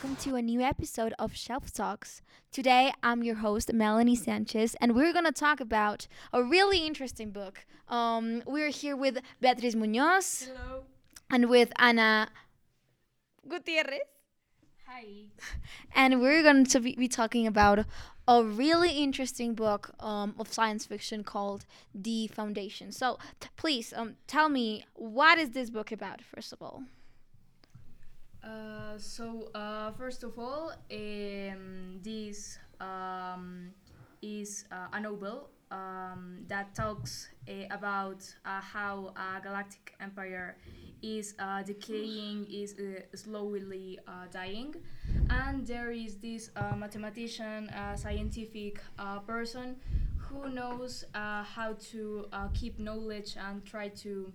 Hello, and welcome to a new episode of Shelf Talks. Today, I'm your host, Melany Sanchez, and we're going to talk about a really interesting book. Um, we're here with Beatriz Munoz Hello. and with Ana Gutierrez. Hi. and we're going to be be talking about a really interesting book um, of science fiction called The Foundation. So, t- please um, tell me, what is this book about, first of all? Uh, so uh, first of all, um, this um, is uh, a novel um, that talks uh, about uh, how a galactic empire is decaying, is slowly dying, and there is this mathematician, scientific person who knows how to keep knowledge and try to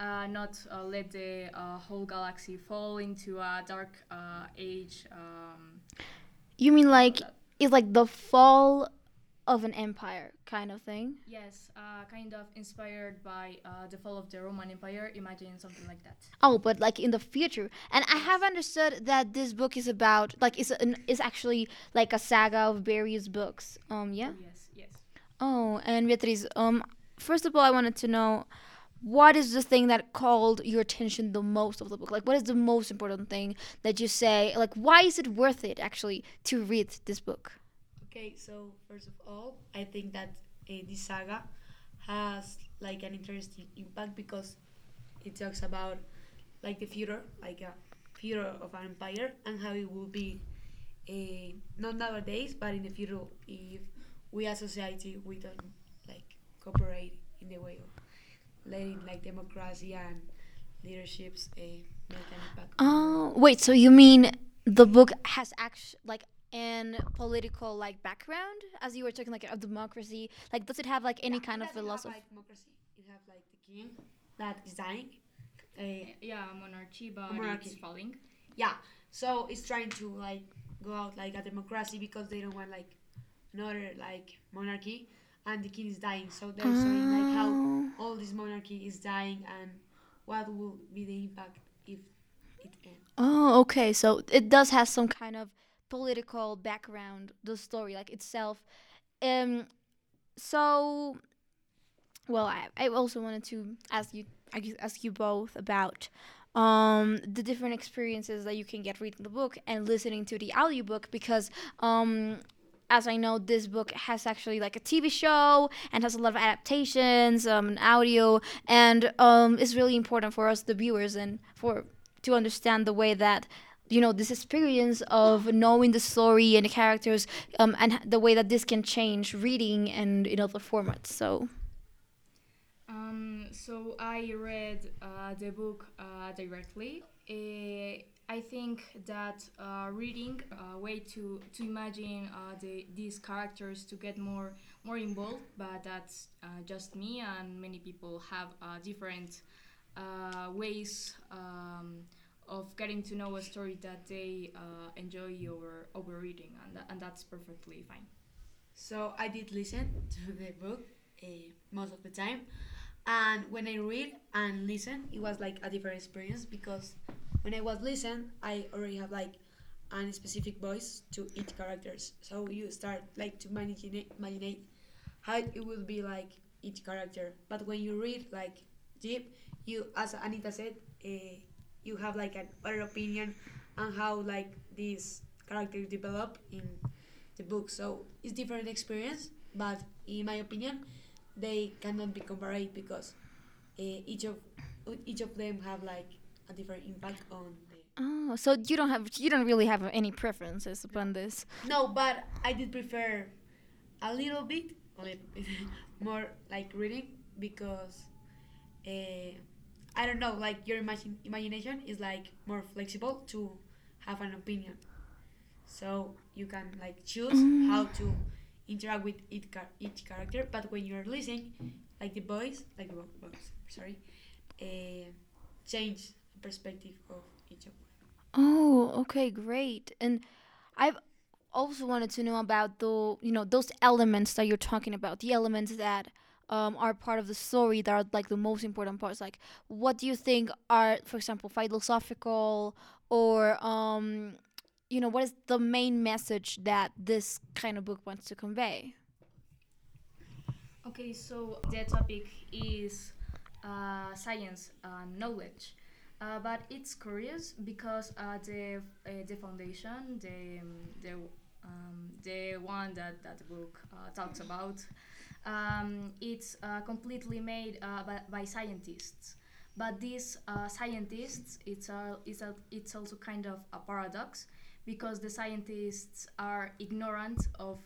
uh, not uh, let the uh, whole galaxy fall into a dark uh, age. Um, You mean like it's like the fall of an empire kind of thing? yes, uh, kind of inspired by uh, the fall of the Roman Empire. Imagine something like that. Oh, but like in the future. And I have understood that this book is about like it's an is actually like a saga of various books. Um yeah. Yes, yes. Oh, and Beatriz, um first of all I wanted to know what is the thing that called your attention the most of the book? Like what is the most important thing that you say like why is it worth it actually to read this book? Okay, so first of all, I think that uh, this saga has like an interesting impact because it talks about like the future, like a future of an empire and how it will be uh, not nowadays, but in the future if we as society we don't like cooperate in the way of letting like democracy and leaderships uh, make an impact. Oh, wait, so you mean the book has actually like an political like background as you were talking like a democracy like does it have like any Yeah, kind of doesn't have, philosophy like democracy. It have like the king that is dying. Uh, Yeah, monarchy, but Monarchy. it's falling. yeah, so it's trying to like go out like a democracy because they don't want like another like monarchy, and the king is dying. So they're showing like how all this monarchy is dying and what will be the impact if it ends. Oh, okay. So it does have some kind of political background, the story like itself. Um so well, I, I also wanted to ask you I guess ask you both about um the different experiences that you can get reading the book and listening to the audiobook because um as I know, this book has actually like a TV show and has a lot of adaptations, um, and audio, and um, it's really important for us, the viewers, and for to understand the way that you know this experience of knowing the story and the characters, um, and the way that this can change reading and in other formats. So, Um, so I read uh, the book uh, directly. Uh, I think that uh, reading a way to to imagine uh, the, these characters to get more more involved, but that's uh, just me, and many people have uh, different uh, ways um, of getting to know a story that they uh, enjoy over over reading, and tha- and that's perfectly fine. So I did listen to the book uh, most of the time, and when I read and listen, it was like a different experience because when I was listen, I already have like a specific voice to each characters. So you start like to imagine imagine how it will be like each character. But when you read like deep, you as Anita said, uh, you have like an other opinion on how like these characters develop in the book. So it's different experience, but in my opinion, they cannot be compared because uh, each of each of them have like a different impact on the. oh, so you don't have you don't really have any preferences upon this. No, but I did prefer a little bit, a little bit more like reading because uh, I don't know, like your imagine, imagination is like more flexible to have an opinion. So you can like choose how to interact with each, car- each character, but when you're listening, like the voice, like the voice, sorry, uh, change perspective of each of them. Oh, okay, great. And I've also wanted to know about the, you know, those elements that you're talking about, the elements that um, are part of the story that are like the most important parts. Like, what do you think are, for example, philosophical or um, you know, what is the main message that this kind of book wants to convey? Okay, so the topic is uh, science and knowledge. Uh, but it's curious because uh, the uh, the foundation, the the um, the one that that book uh, talks about, um, it's uh, completely made uh, by, by scientists. But these scientists, it's a, it's a, it's also kind of a paradox because the scientists are ignorant of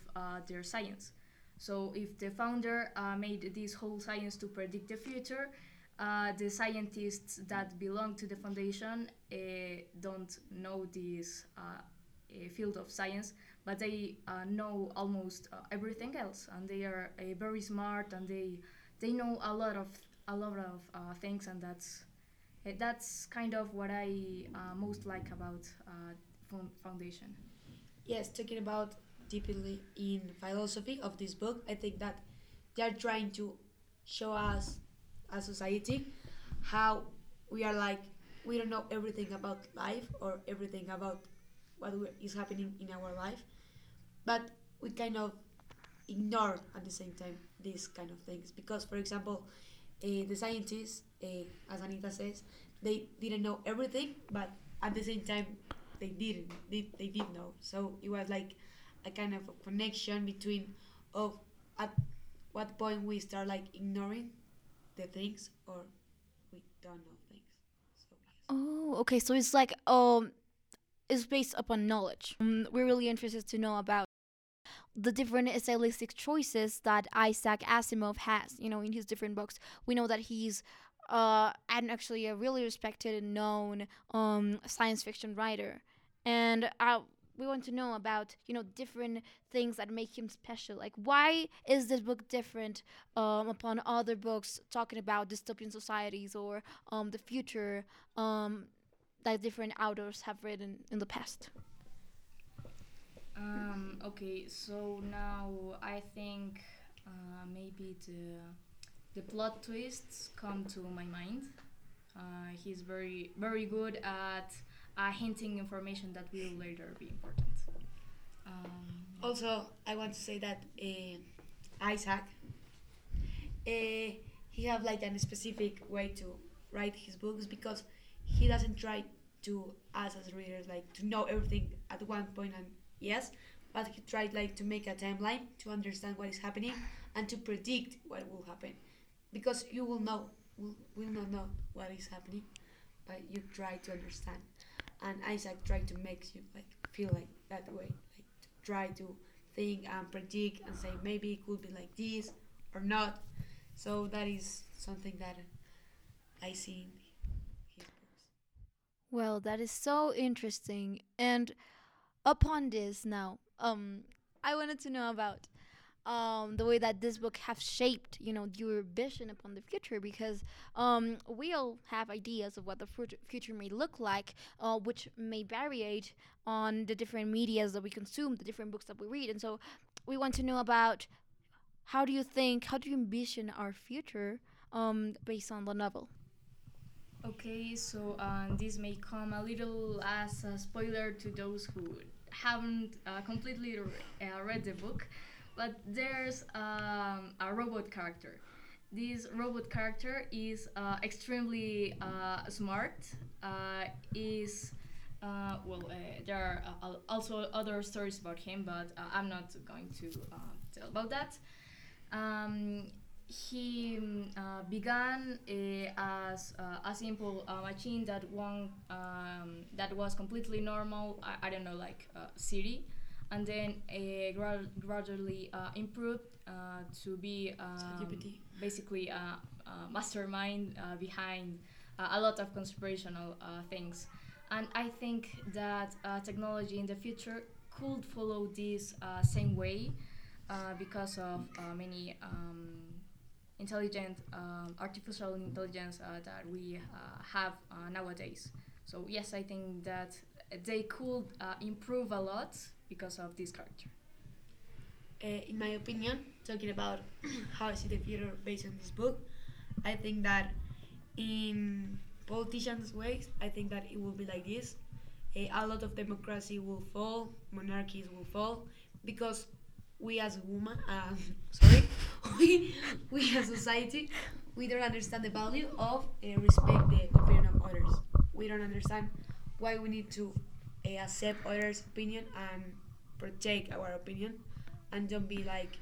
their science. So if the founder made this whole science to predict the future, uh, the scientists that belong to the foundation uh, don't know this uh, field of science, but they uh, know almost uh, everything else, and they are very smart, and they they know a lot of a lot of things, and that's that's kind of what I most like about foundation. Yes, talking about deeply in philosophy of this book, I think that they are trying to show us as society how we are like we don't know everything about life or everything about what is happening in our life but we kind of ignore at the same time these kind of things because for example uh, the scientists uh, as anita says they didn't know everything but at the same time they didn't they, they did know so it was like a kind of a connection between of at what point we start like ignoring the things or we don't know things. So, yes. Oh, okay. So it's like um, it's based upon knowledge. Um, we're really interested to know about the different stylistic choices that Isaac Asimov has. You know, in his different books, we know that he's uh, and actually a really respected and known um, science fiction writer. And uh, we want to know about you know different things that make him special. Like why is this book different um, upon other books talking about dystopian societies or um, the future um, that different authors have written in the past? Um, okay so now i think uh, maybe the the plot twists come to my mind. Uh, he's very very good at uh, hinting information that will later be important. Um, also, I want to say that uh, Isaac, uh, he have like a specific way to write his books because he doesn't try to us as readers like to know everything at one point and yes, but he tried like to make a timeline to understand what is happening and to predict what will happen because you will know will, will not know what is happening but you try to understand and Isaac tried to make you like feel like that way, like to try to think and predict and say maybe it could be like this or not. So that is something that I see in his books. Well, that is so interesting. And upon this now, um, I wanted to know about um, the way that this book have shaped, you know, your vision upon the future, because um, we all have ideas of what the future may look like, uh, which may vary on the different medias that we consume, the different books that we read, and so we want to know about how do you think, how do you envision our future um, based on the novel. Okay, so um, this may come a little as a spoiler to those who haven't uh, completely re- uh, read the book but there's um, a robot character. This robot character is uh, extremely uh, smart. Uh, is uh, well, uh, there are also other stories about him, but I'm not going to tell about that. Um, he uh, began as a simple machine that one um, that was completely normal. I, I don't know, like Siri, and then gra- gradually uh, improved uh, to be um, basically a, a mastermind uh, behind a lot of conspirational things. And I think that technology in the future could follow this same way because of many. Um, intelligent um, artificial intelligence uh, that we uh, have uh, nowadays. So yes, I think that they could improve a lot because of this character. Uh, in my opinion, talking about how I see the future based on this book, I think that in politicians' ways, I think that it will be like this. eh, a lot of democracy will fall, monarchies will fall, because we as a woman, um, sorry, we we as society, we don't understand the value of uh, respect the opinion of others. We don't understand why we need to accept others' opinion and protect our opinion, and don't be like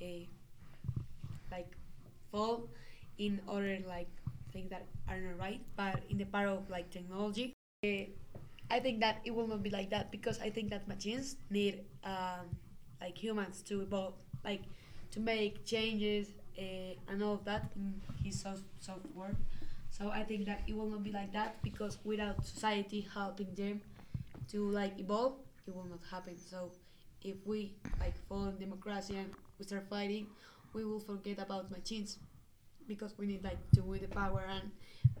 a like fall in other like things that are not right. But in the part of like technology, uh, I think that it will not be like that because I think that machines need um, like humans to evolve, like to make changes uh, and all of that in his soft software. So I think that it will not be like that because without society helping them to like evolve, it will not happen. So if we like follow democracy and we start fighting, we will forget about machines because we need like to win the power and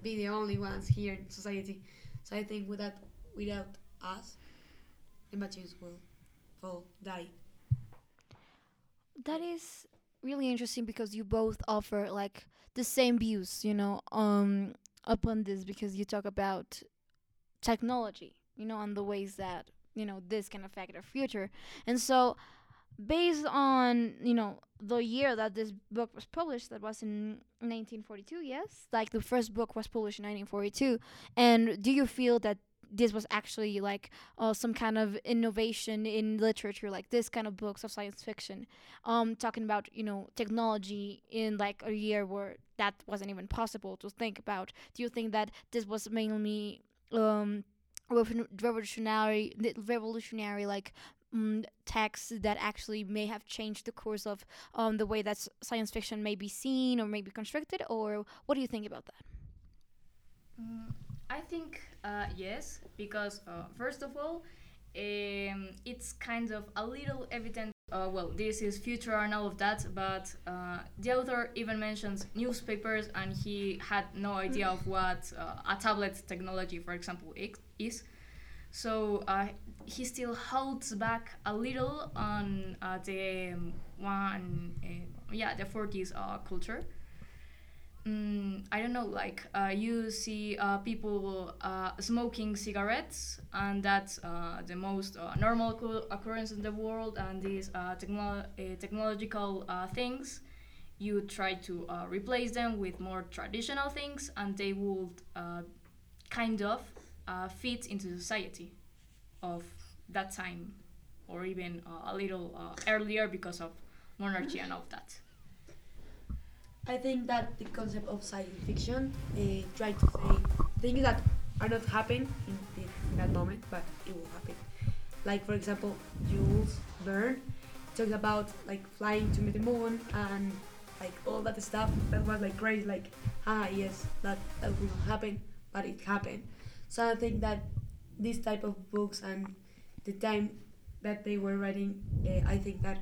be the only ones here in society. So I think without without us, the machines will fall, die. That is really interesting because you both offer like the same views, you know, um upon this because you talk about technology, you know, on the ways that, you know, this can affect our future. And so based on, you know, the year that this book was published, that was in 1942, yes? Like the first book was published in 1942. And do you feel that this was actually like uh, some kind of innovation in literature, like this kind of books of science fiction, um, talking about you know technology in like a year where that wasn't even possible to think about. Do you think that this was mainly um, revolutionary, revolutionary like um, texts that actually may have changed the course of um, the way that science fiction may be seen or may be constructed, or what do you think about that? Mm, I think uh, yes, because uh, first of all, um, it's kind of a little evident. Uh, well, this is future and all of that, but uh, the author even mentions newspapers, and he had no idea of what uh, a tablet technology, for example, is. So uh, he still holds back a little on the um, one, yeah, the 40s culture mm, I don't know, like uh, you see uh, people uh, smoking cigarettes, and that's uh, the most uh, normal occurrence in the world, and these uh, technolo technological things. You try to replace them with more traditional things, and they would kind of fit into society of that time, or even a little earlier because of monarchy and all of that. I think that the concept of science fiction uh, try to say things that are not happening in, in, that moment, but it will happen. Like for example, Jules Verne talks about like flying to the moon and like all that stuff that was like crazy. Like ah yes, that that will happen, but it happened. So I think that this type of books and the time that they were writing, uh, I think that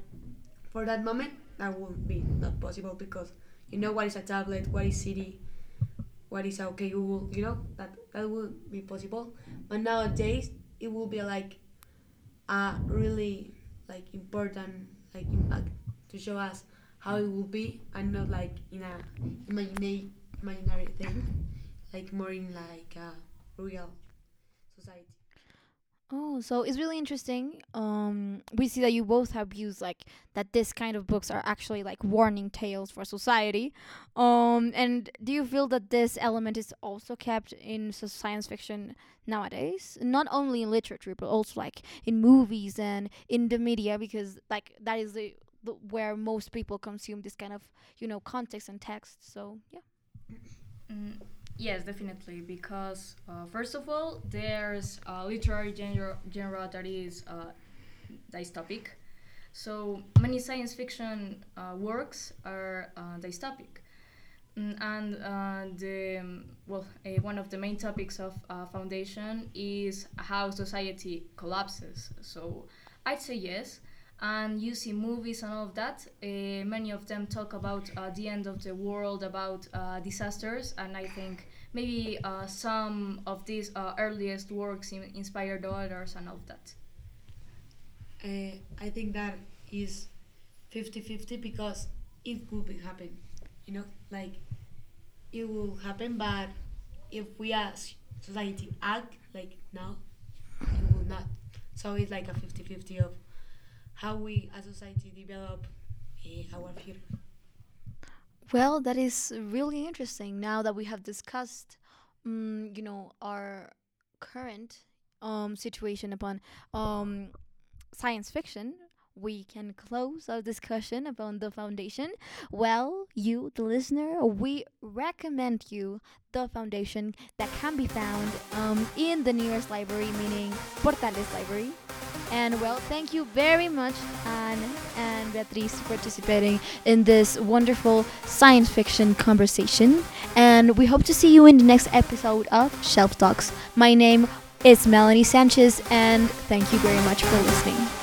for that moment that would be not possible because you know what is a tablet, what is CD, what is OK Google, you know that that will be possible. But nowadays it will be like a really like important like impact to show us how it will be and not like in a imaginary imaginary thing, like more in like a real society. Oh, so it's really interesting. Um, we see that you both have views like that. This kind of books are actually like warning tales for society. Um, and do you feel that this element is also kept in science fiction nowadays? Not only in literature, but also like in movies and in the media, because like that is the, the where most people consume this kind of you know context and text. So yeah. Mm Yes, definitely. Because uh, first of all, there's a literary genre, genre that is uh, dystopic. So many science fiction uh, works are uh, dystopic. Mm, and uh, the well, one of the main topics of uh, Foundation is how society collapses. So I'd say yes and you see movies and all of that. Uh, many of them talk about uh, the end of the world, about uh, disasters, and I think maybe uh, some of these uh, earliest works inspired others and all of that. Uh, I think that is 50-50 because it could be happen, you know, like it will happen, but if we as society act like now, it will not. So it's like a 50-50 of how we as society develop uh, our future. Well, that is really interesting. Now that we have discussed, um, you know, our current um, situation upon um, science fiction, we can close our discussion about the foundation. Well, you, the listener, we recommend you the foundation that can be found um, in the nearest library, meaning Portales Library. And well, thank you very much, Anne and Beatriz, for participating in this wonderful science fiction conversation. And we hope to see you in the next episode of Shelf Talks. My name is Melany Sanchez, and thank you very much for listening.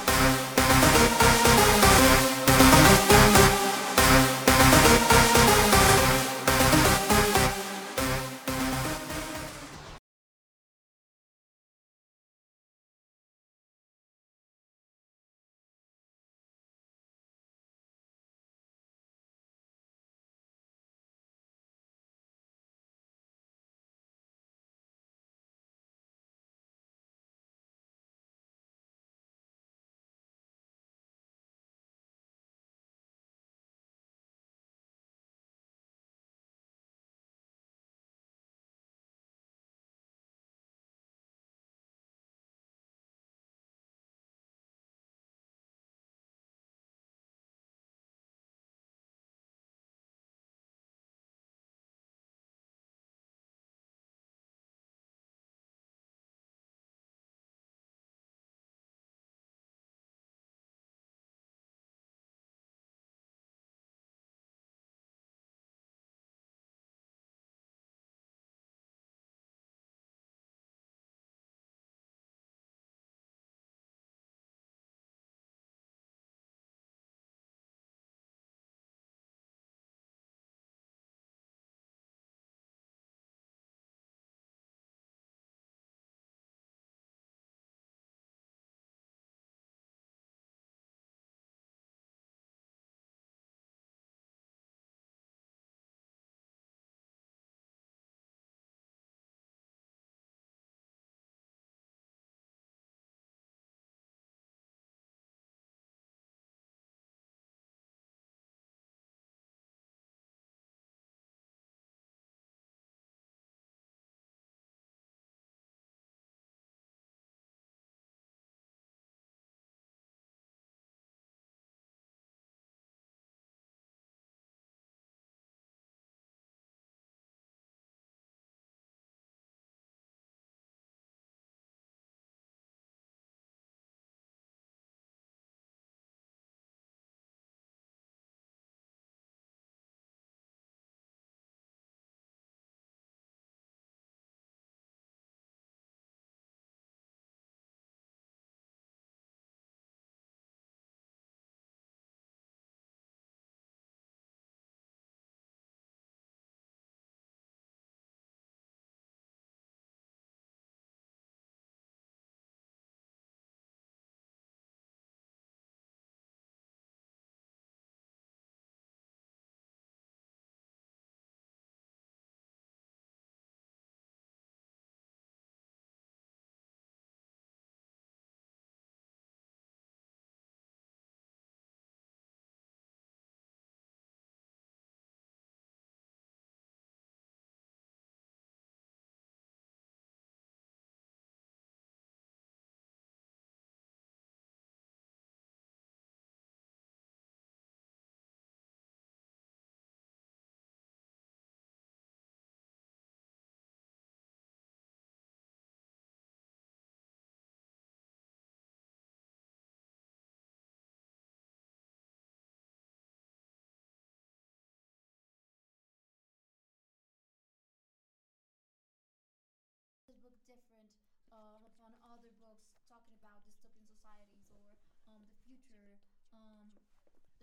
Different uh, upon other books talking about dystopian societies or um, the future um,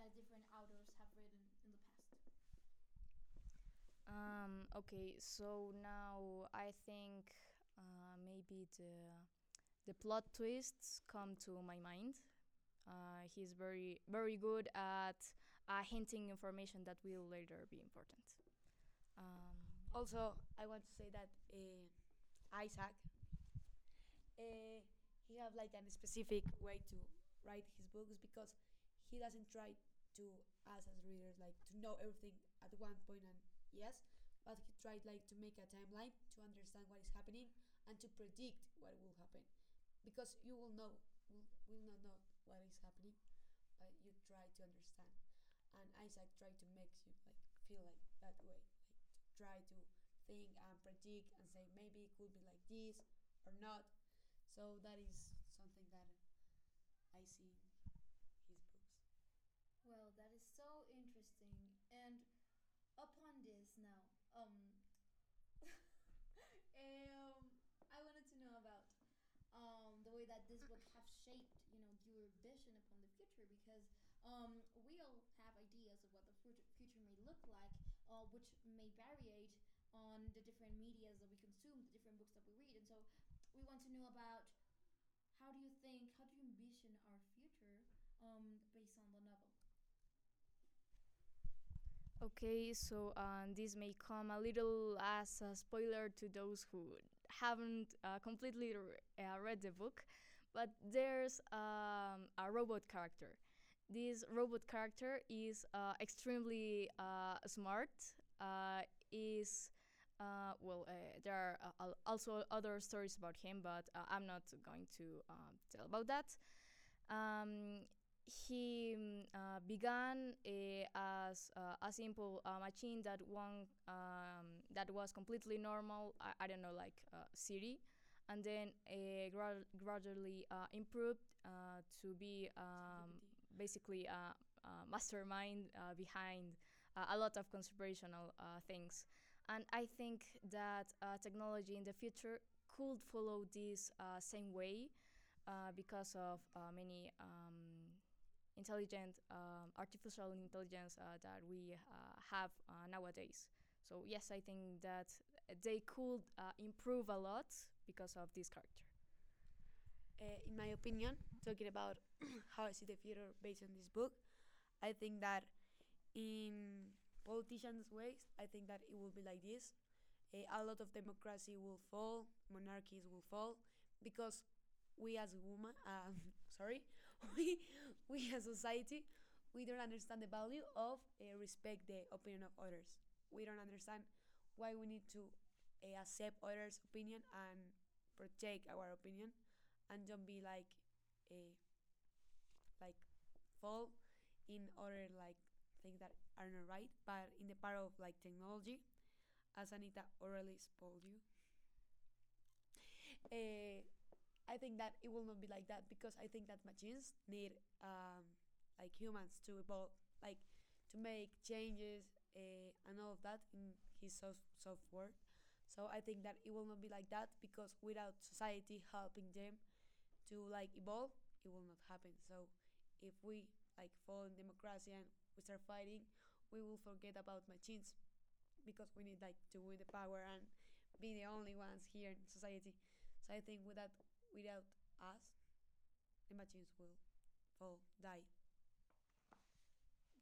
that different authors have written in the past? Um, okay, so now I think uh, maybe the the plot twists come to my mind. Uh, he's very very good at uh, hinting information that will later be important. Um, Also, I want to say that uh, Isaac, uh, he have like a specific way to write his books because he doesn't try to us as readers like to know everything at one point and yes but he tried like to make a timeline to understand what is happening and to predict what will happen. Because you will know will, will not know what is happening but you try to understand. And isaac tried to make you like feel like that way like to try to think and predict and say maybe it could be like this or not so that is something that i see in his books Well, that is so interesting. And upon this now, um, um, I wanted to know about um, the way that this book have shaped, you know, your vision upon the future because um, we all have ideas of what the future, may look like, uh, which may variate on the different medias that we consume, the different books that we read, and so we want to know about how do you think, how do you envision our future um, based on the novel? Okay, so um, this may come a little as a spoiler to those who haven't uh, completely re- uh, read the book, but there's um, a robot character. This robot character is uh, extremely uh, smart. Uh, is uh, well, uh, there are uh, also other stories about him, but uh, I'm not going to um, tell about that. Um, he mm, uh, began uh, as uh, a simple uh, machine that one um, that was completely normal. I, I don't know, like uh, Siri, and then uh, gra- gradually uh, improved uh, to be um, basically a, a mastermind uh, behind uh, a lot of conspirational uh, things. And I think that uh, technology in the future could follow this uh, same way uh, because of uh, many um, intelligent um, artificial intelligence uh, that we have nowadays. So yes, I think that they could improve a lot because of this character. uh, in my opinion, talking about how I see the future based on this book, I think that in politicians' ways, I think that it will be like this. Uh, a lot of democracy will fall, monarchies will fall, because we as woman, um, sorry, we we as society, we don't understand the value of uh, respect the opinion of others. We don't understand why we need to uh, accept others' opinion and protect our opinion and don't be like a like fall in other like things that are not right but in the part of like technology as anita already spoiled you. Uh, i think that it will not be like that because i think that machines need um, like humans to evolve like to make changes uh, and all of that in his soft software. So i think that it will not be like that because without society helping them to like evolve it will not happen. So if we like fall in democracy and we start fighting we will forget about machines because we need like to win the power and be the only ones here in society so i think without without us the machines will fall die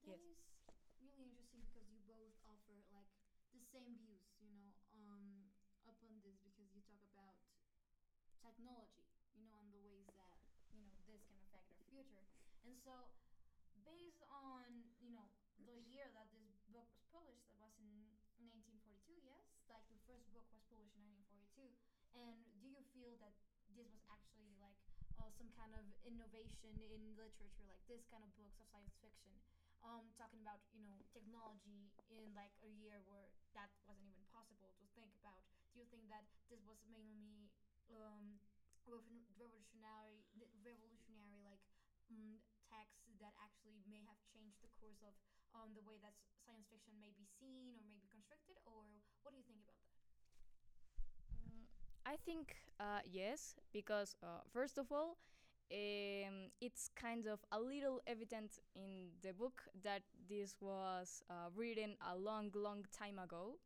That is Yes. really interesting because you both offer like the same views, you know, um, upon this because you talk about technology, you know, and the ways that you know this can affect our future. And so, based on you know the year that this book was published, that was in 1942. Yes, like the first book was published in 1942. And do you feel that this was actually like uh, some kind of innovation in literature, like this kind of books of science fiction? um, talking about you know technology in like a year where that wasn't even possible to think about. Do you think that this was mainly um, revolutionary, revolutionary like um, texts that actually may have changed the course of um, the way that science fiction may be seen or may be constructed, or what do you think about that? Mm, I think uh, yes, because uh, first of all, um, it's kind of a little evident in the book that this was uh, written a long, long time ago.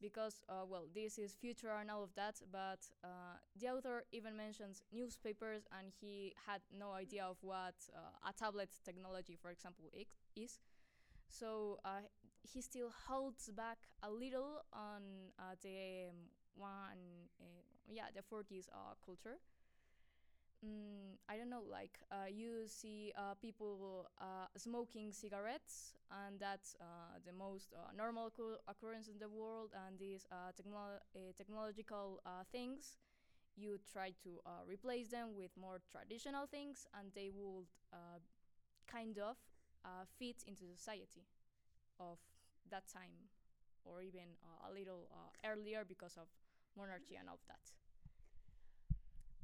Because, uh, well, this is future and all of that, but uh, the author even mentions newspapers and he had no idea of what uh, a tablet technology, for example, is. So uh, he still holds back a little on uh, the um, one, uh, yeah, the 40s uh, culture. mm, I don't know, like uh, you see people smoking cigarettes, and that's the most normal occur- occurrence in the world. And these technolo- technological things, you try to uh, replace them with more traditional things, and they would uh, kind of uh, fit into society of that time, or even uh, a little uh, earlier because of monarchy and all of that.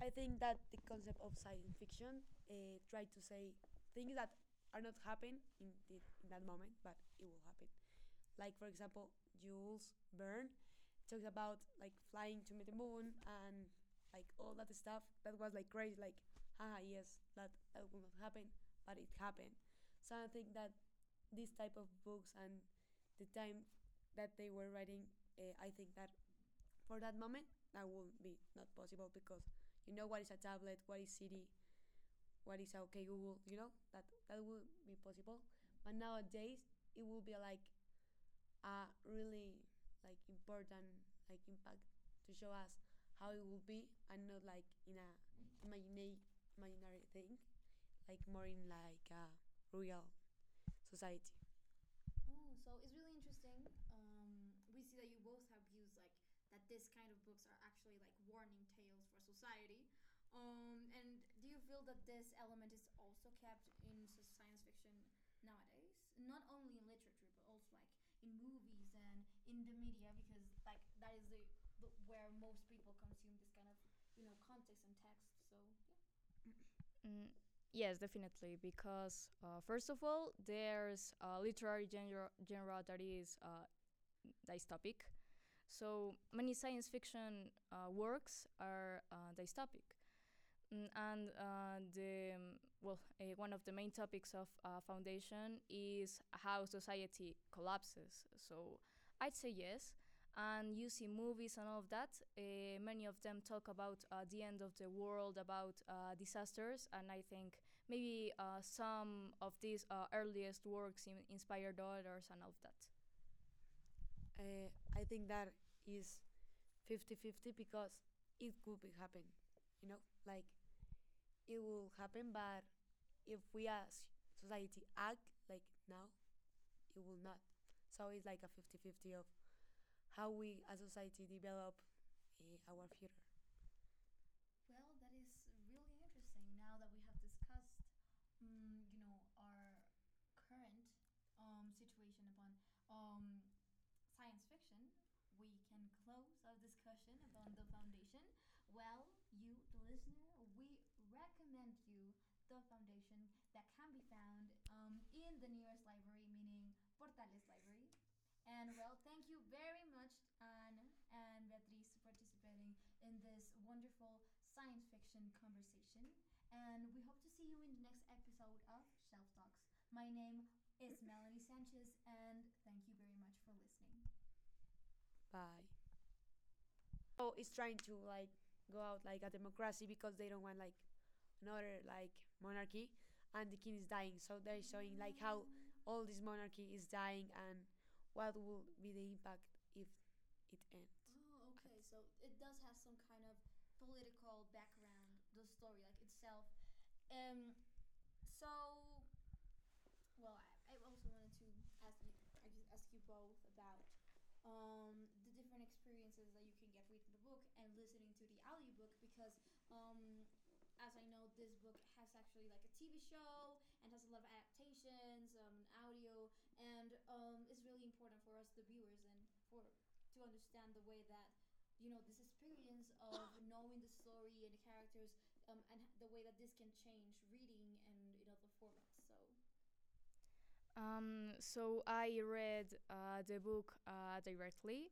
I think that the concept of science fiction uh, to say things that are not happen in, the, in that moment, but it will happen. Like for example, Jules Verne talks about like flying to the moon and like all that stuff that was like crazy. Like, haha, yes, that that will not happen, but it happened. So I think that this type of books and the time that they were writing, uh, I think that for that moment that will be not possible because you know what is a tablet, what is CD, what is OK Google, you know that that will be possible. But nowadays it will be like a really like important like impact to show us how it will be and not like in a imaginary imaginary thing, like more in like a real society. Oh, so it's really interesting. Um, we see that you both have views like that. This kind of books are actually like warning tales for society. Um, and do you feel that this element is also kept in science fiction nowadays? Not only in literature, but also like in movies and in the media, because like that is the, the where most people consume this kind of you know context and text. So yeah. Mm, yes, definitely. Because uh, first of all, there's a literary genre, genre that is uh, dystopic. So many science fiction uh, works are uh, dystopic. Mm, and uh, the well, uh, one of the main topics of uh, foundation is how society collapses. So I'd say yes. And you see movies and all of that. Uh, many of them talk about uh, the end of the world, about uh, disasters, and I think maybe uh, some of these uh, earliest works in- inspired others and all of that. uh, I think that is 50-50 because it could be happen, you know, like it will happen, but if we as society act like now, it will not. So it's like a 50-50 of how we as a society develop uh, our future. Well, that is really interesting. Now that we have discussed, um, you know, our current um, situation upon um, science fiction, we can close our discussion about the foundation. Well, you, the listener, we recommend you the foundation that can be found um, in the nearest library, meaning Portales Library. And well, thank you very much, Anne and Beatriz, for participating in this wonderful science fiction conversation. And we hope to see you in the next episode of Shelf Talks. My name is Melany Sanchez, and thank you very much for listening. Bye. So it's trying to like go out like a democracy because they don't want like another like monarchy and the king is dying. So they're showing like how all this monarchy is dying and what will be the impact if it ends. Oh, okay. So it does have some kind of political background, the story like itself. Um, so, well, I, I also wanted to ask you, I just ask you both about um, the different experiences that you can get reading the book and listening to the audiobook because um, as I know, this book has actually like a TV show and has a lot of adaptations, um, audio, and um, it's really important for us, the viewers, and for to understand the way that you know this experience of knowing the story and the characters, um, and the way that this can change reading and in other formats. So. Um, so I read uh, the book uh, directly.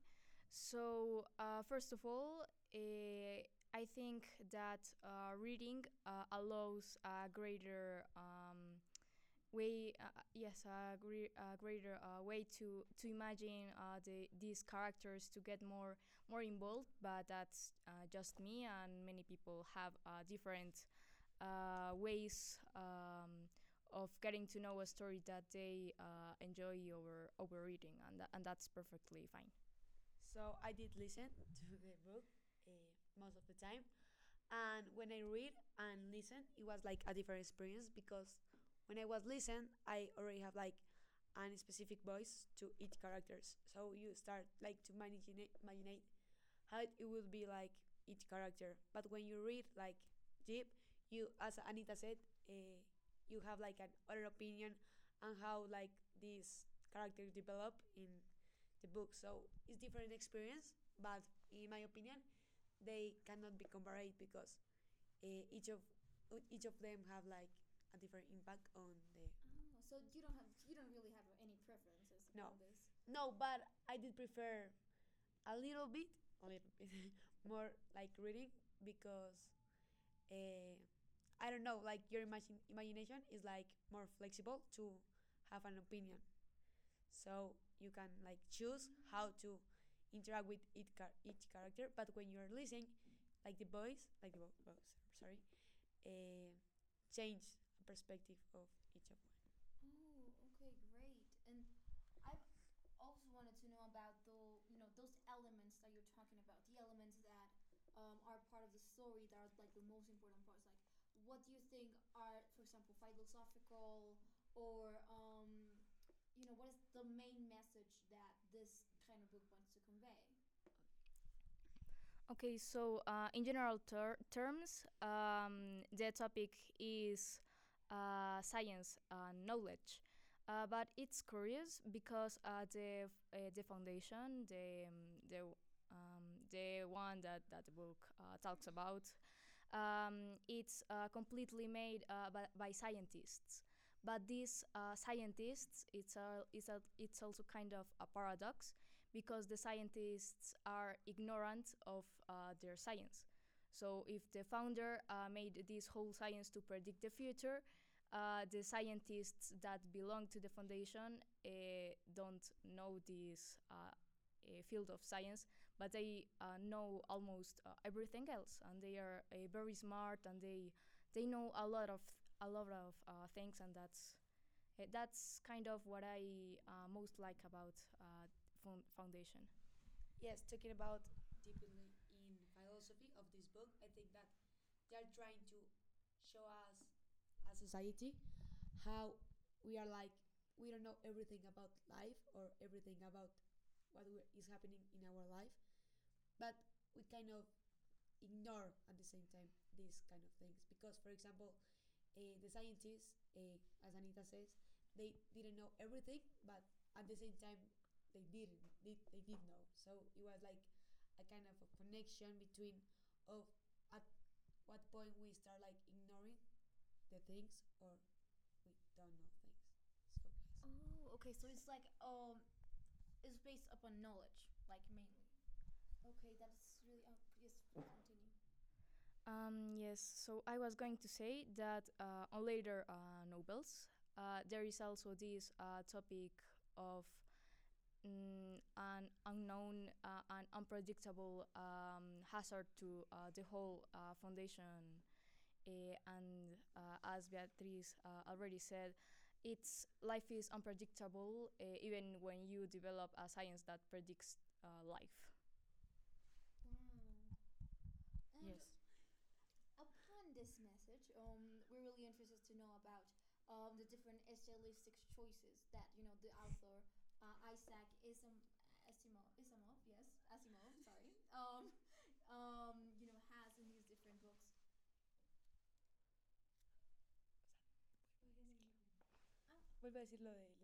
So uh, first of all, eh, I think that uh, reading uh, allows a greater um, way, uh, yes, a, gre- greater uh, way to to imagine uh, the these characters to get more more involved. But that's uh, just me, and many people have uh, different uh, ways. Um, of getting to know a story that they enjoy over over reading, and tha- and that's perfectly fine. So I did listen to the book most of the time, And when I read and listen, it was like a different experience because when I was listen, I already have like a specific voice to each characters. So you start like to imagine imagine how it would be like each character. But when you read like Jeep, you as Anita said, uh, you have like an other opinion on how like these characters develop in the book. So it's different experience, but in my opinion, they cannot be compared because uh, each of each of them have like a different impact on the. Oh, so you don't have you don't really have any preferences No. this. No, but I did prefer a little bit, a little bit more like reading because uh, I don't know, like your imagine, imagination is like more flexible to have an opinion. So you can like choose how to interact with each, car- each character, but when you're listening, like the voice, like the vo- voice, sorry, uh, change perspective of each of one. Oh, okay, great. And I also wanted to know about the you know those elements that you're talking about, the elements that um, are part of the story that are like the most important parts. Like, what do you think are, for example, philosophical or um, you know what is the main message that this kind of book wants to convey? Okay, so uh, in general ter- terms, um, the topic is science and knowledge. Uh, but it's curious because uh, the uh, the foundation, the um, the um, the one that that the book uh, talks about, um, it's uh, completely made uh, by, by scientists. But these uh, scientists, it's a, it's a, it's also kind of a paradox because the scientists are ignorant of uh, their science. So if the founder uh, made this whole science to predict the future, uh, the scientists that belong to the foundation uh, don't know this uh, uh, field of science, but they uh, know almost uh, everything else, and they are very smart, and they they know a lot of a lot of things, and that's that's kind of what I most like about foundation. Yes, talking about deeply in philosophy of this book, I think that they are trying to show us society how we are like we don't know everything about life or everything about what is happening in our life, but we kind of ignore at the same time these kind of things. Because, for example, uh, the scientists, uh, as Anita says, they didn't know everything, but at the same time they didn't they, they did know. So it was like a kind of a connection between of at what point we start like ignoring the things or we don't know things so yes Oh, okay. So it's like um, it's based upon knowledge, like mainly. Okay, that's really. Uh, yes, continue. Um, yes, so I was going to say that uh, on later uh, novels, uh, there is also this uh, topic of mm, an unknown uh, and unpredictable um, hazard to uh, the whole uh, foundation. Eh, and uh, as Beatriz uh, already said, it's life is unpredictable uh, even when you develop a science that predicts uh, life. Wow. And yes Upon this message, um, we're really interested to know about um, the different stylistic choices that you know the author uh, Isaac Asim- Asimov, Asimov, yes, Asimov, sorry, um, vuelve a decir lo de